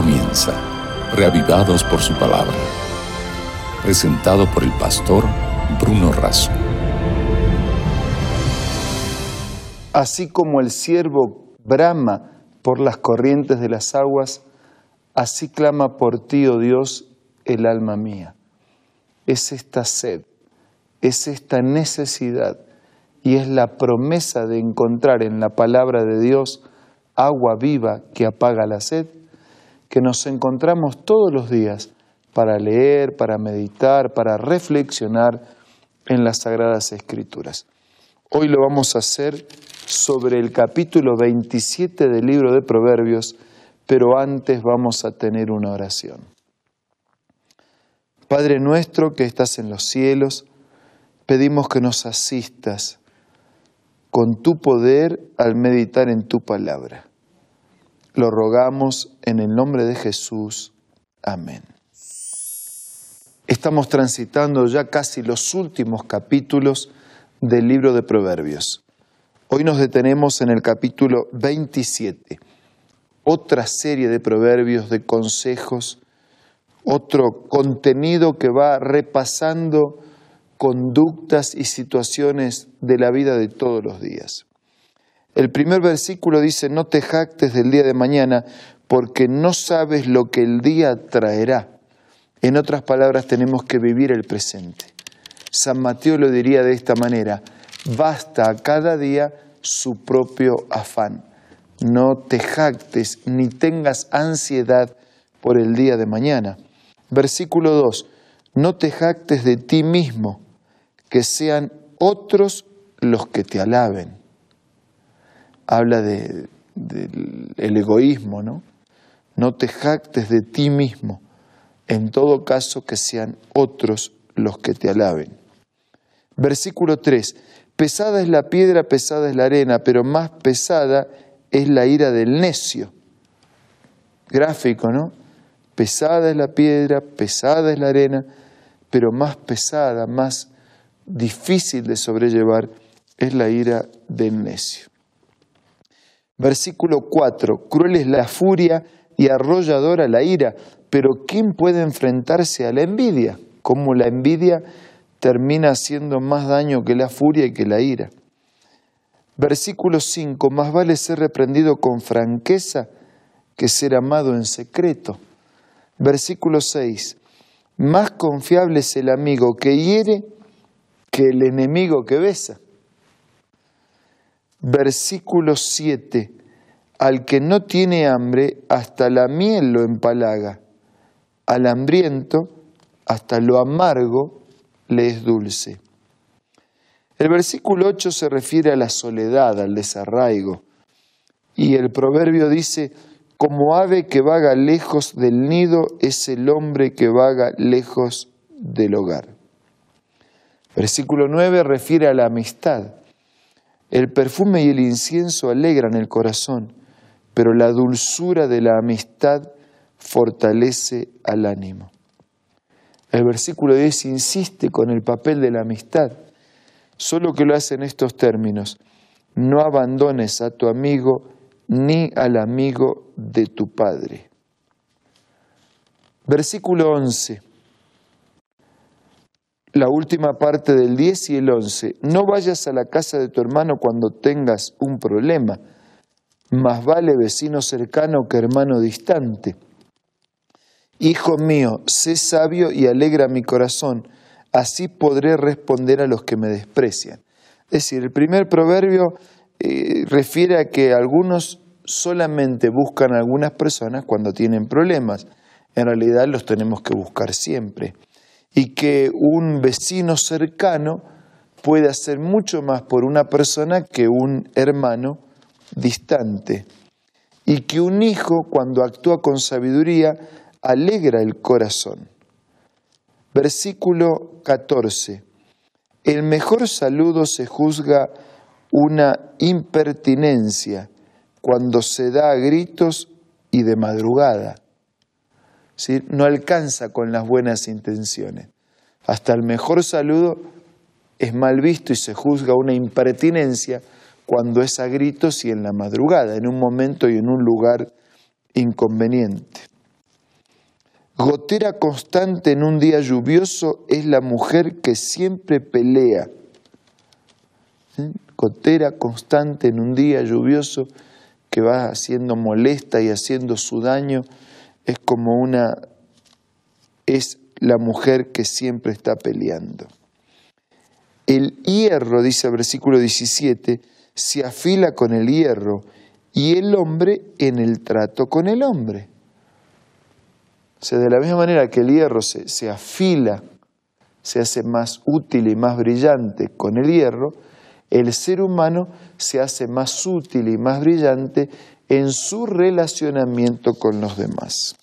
comienza, reavivados por su palabra. Presentado por el pastor Bruno Razo. Así como el siervo brama por las corrientes de las aguas, así clama por ti, oh Dios, el alma mía. Es esta sed, es esta necesidad y es la promesa de encontrar en la palabra de Dios agua viva que apaga la sed, que nos encontramos todos los días para leer, para meditar, para reflexionar en las Sagradas Escrituras. Hoy lo vamos a hacer sobre el capítulo 27 del libro de Proverbios, pero antes vamos a tener una oración. Padre nuestro que estás en los cielos, pedimos que nos asistas con tu poder al meditar en tu palabra. Lo rogamos en el nombre de Jesús. Amén. Estamos transitando ya casi los últimos capítulos del libro de Proverbios. Hoy nos detenemos en el capítulo 27, otra serie de proverbios, de consejos, otro contenido que va repasando conductas y situaciones de la vida de todos los días. El primer versículo dice, no te jactes del día de mañana porque no sabes lo que el día traerá. En otras palabras, tenemos que vivir el presente. San Mateo lo diría de esta manera, basta a cada día su propio afán. No te jactes ni tengas ansiedad por el día de mañana. Versículo 2, no te jactes de ti mismo, que sean otros los que te alaben. Habla del egoísmo, ¿no? No te jactes de ti mismo, en todo caso que sean otros los que te alaben. Versículo 3, pesada es la piedra, pesada es la arena, pero más pesada es la ira del necio. Gráfico, ¿no? Pesada es la piedra, pesada es la arena, pero más pesada, más difícil de sobrellevar es la ira del necio. Versículo 4, cruel es la furia y arrolladora la ira, pero ¿quién puede enfrentarse a la envidia? Como la envidia termina haciendo más daño que la furia y que la ira. Versículo 5, más vale ser reprendido con franqueza que ser amado en secreto. Versículo 6, más confiable es el amigo que hiere que el enemigo que besa. Versículo 7. Al que no tiene hambre, hasta la miel lo empalaga. Al hambriento, hasta lo amargo le es dulce. El versículo 8 se refiere a la soledad, al desarraigo. Y el proverbio dice, como ave que vaga lejos del nido es el hombre que vaga lejos del hogar. Versículo 9 refiere a la amistad. El perfume y el incienso alegran el corazón, pero la dulzura de la amistad fortalece al ánimo. El versículo 10 insiste con el papel de la amistad, solo que lo hace en estos términos. No abandones a tu amigo ni al amigo de tu padre. Versículo 11 la última parte del 10 y el 11. No vayas a la casa de tu hermano cuando tengas un problema. Más vale vecino cercano que hermano distante. Hijo mío, sé sabio y alegra mi corazón, así podré responder a los que me desprecian. Es decir, el primer proverbio eh, refiere a que algunos solamente buscan a algunas personas cuando tienen problemas. En realidad los tenemos que buscar siempre y que un vecino cercano puede hacer mucho más por una persona que un hermano distante. Y que un hijo, cuando actúa con sabiduría, alegra el corazón. Versículo 14. El mejor saludo se juzga una impertinencia cuando se da a gritos y de madrugada no alcanza con las buenas intenciones. Hasta el mejor saludo es mal visto y se juzga una impertinencia cuando es a gritos y en la madrugada, en un momento y en un lugar inconveniente. Gotera constante en un día lluvioso es la mujer que siempre pelea. Gotera constante en un día lluvioso que va haciendo molesta y haciendo su daño es como una es la mujer que siempre está peleando. El hierro, dice el versículo 17, se afila con el hierro y el hombre en el trato con el hombre. O sea, de la misma manera que el hierro se, se afila, se hace más útil y más brillante con el hierro, el ser humano se hace más útil y más brillante en su relacionamiento con los demás.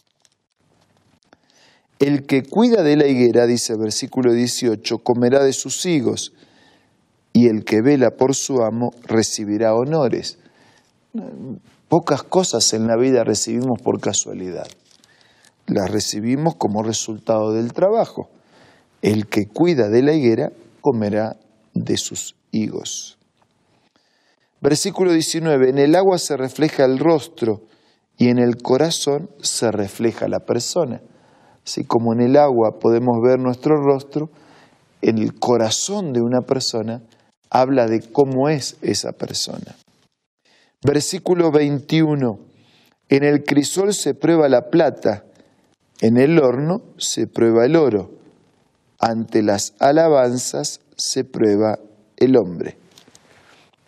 El que cuida de la higuera, dice versículo 18, comerá de sus higos, y el que vela por su amo recibirá honores. Pocas cosas en la vida recibimos por casualidad. Las recibimos como resultado del trabajo. El que cuida de la higuera comerá de sus higos. Versículo 19, en el agua se refleja el rostro y en el corazón se refleja la persona. Así como en el agua podemos ver nuestro rostro, en el corazón de una persona habla de cómo es esa persona. Versículo 21. En el crisol se prueba la plata, en el horno se prueba el oro, ante las alabanzas se prueba el hombre.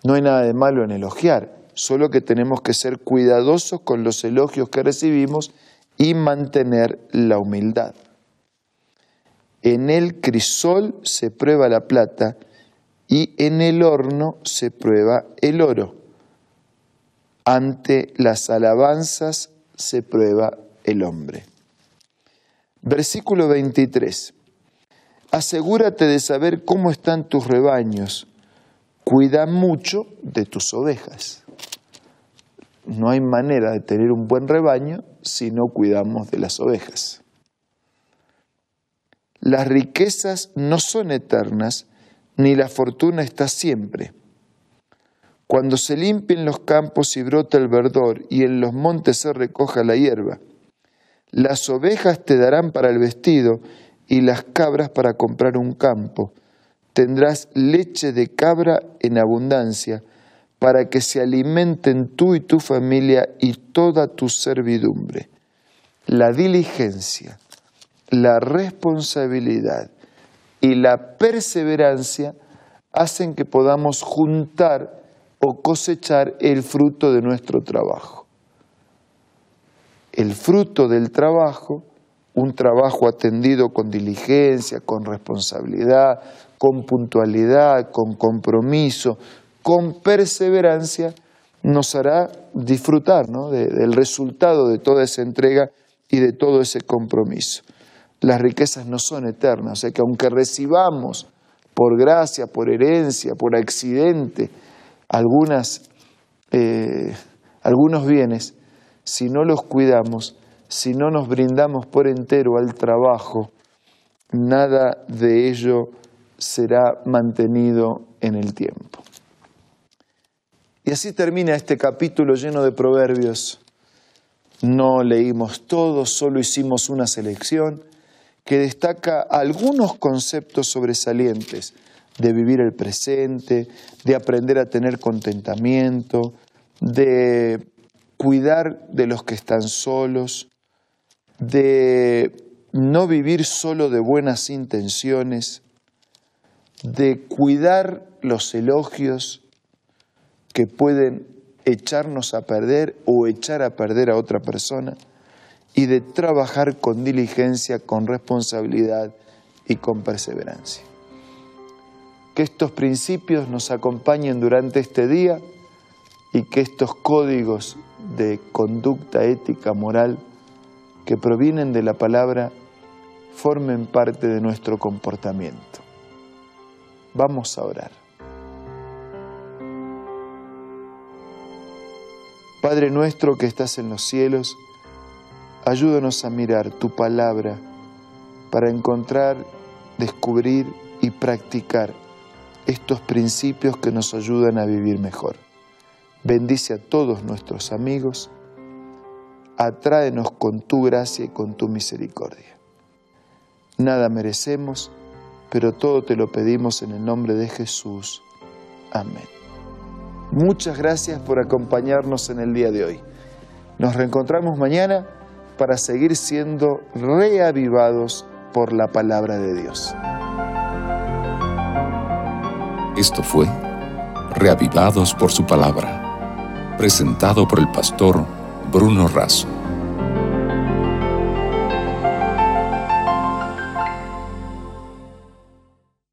No hay nada de malo en elogiar, solo que tenemos que ser cuidadosos con los elogios que recibimos y mantener la humildad. En el crisol se prueba la plata y en el horno se prueba el oro. Ante las alabanzas se prueba el hombre. Versículo 23. Asegúrate de saber cómo están tus rebaños. Cuida mucho de tus ovejas. No hay manera de tener un buen rebaño si no cuidamos de las ovejas. Las riquezas no son eternas, ni la fortuna está siempre. Cuando se limpien los campos y brota el verdor, y en los montes se recoja la hierba, las ovejas te darán para el vestido, y las cabras para comprar un campo. Tendrás leche de cabra en abundancia, para que se alimenten tú y tu familia y toda tu servidumbre. La diligencia, la responsabilidad y la perseverancia hacen que podamos juntar o cosechar el fruto de nuestro trabajo. El fruto del trabajo, un trabajo atendido con diligencia, con responsabilidad, con puntualidad, con compromiso, con perseverancia, nos hará disfrutar del resultado de toda esa entrega y de todo ese compromiso. Las riquezas no son eternas, o sea que aunque recibamos por gracia, por herencia, por accidente, algunas, eh, algunos bienes, si no los cuidamos, si no nos brindamos por entero al trabajo, nada de ello será mantenido en el tiempo. Y así termina este capítulo lleno de proverbios. No leímos todo, solo hicimos una selección que destaca algunos conceptos sobresalientes de vivir el presente, de aprender a tener contentamiento, de cuidar de los que están solos, de no vivir solo de buenas intenciones, de cuidar los elogios que pueden echarnos a perder o echar a perder a otra persona y de trabajar con diligencia, con responsabilidad y con perseverancia. Que estos principios nos acompañen durante este día y que estos códigos de conducta ética, moral, que provienen de la palabra, formen parte de nuestro comportamiento. Vamos a orar. Padre nuestro que estás en los cielos, ayúdanos a mirar tu palabra para encontrar, descubrir y practicar estos principios que nos ayudan a vivir mejor. Bendice a todos nuestros amigos. atráenos con tu gracia y con tu misericordia. Nada merecemos, pero todo te lo pedimos en el nombre de Jesús. Amén. Muchas gracias por acompañarnos en el día de hoy. Nos reencontramos mañana para seguir siendo reavivados por la palabra de Dios. Esto fue Reavivados por su palabra, presentado por el pastor Bruno Razo.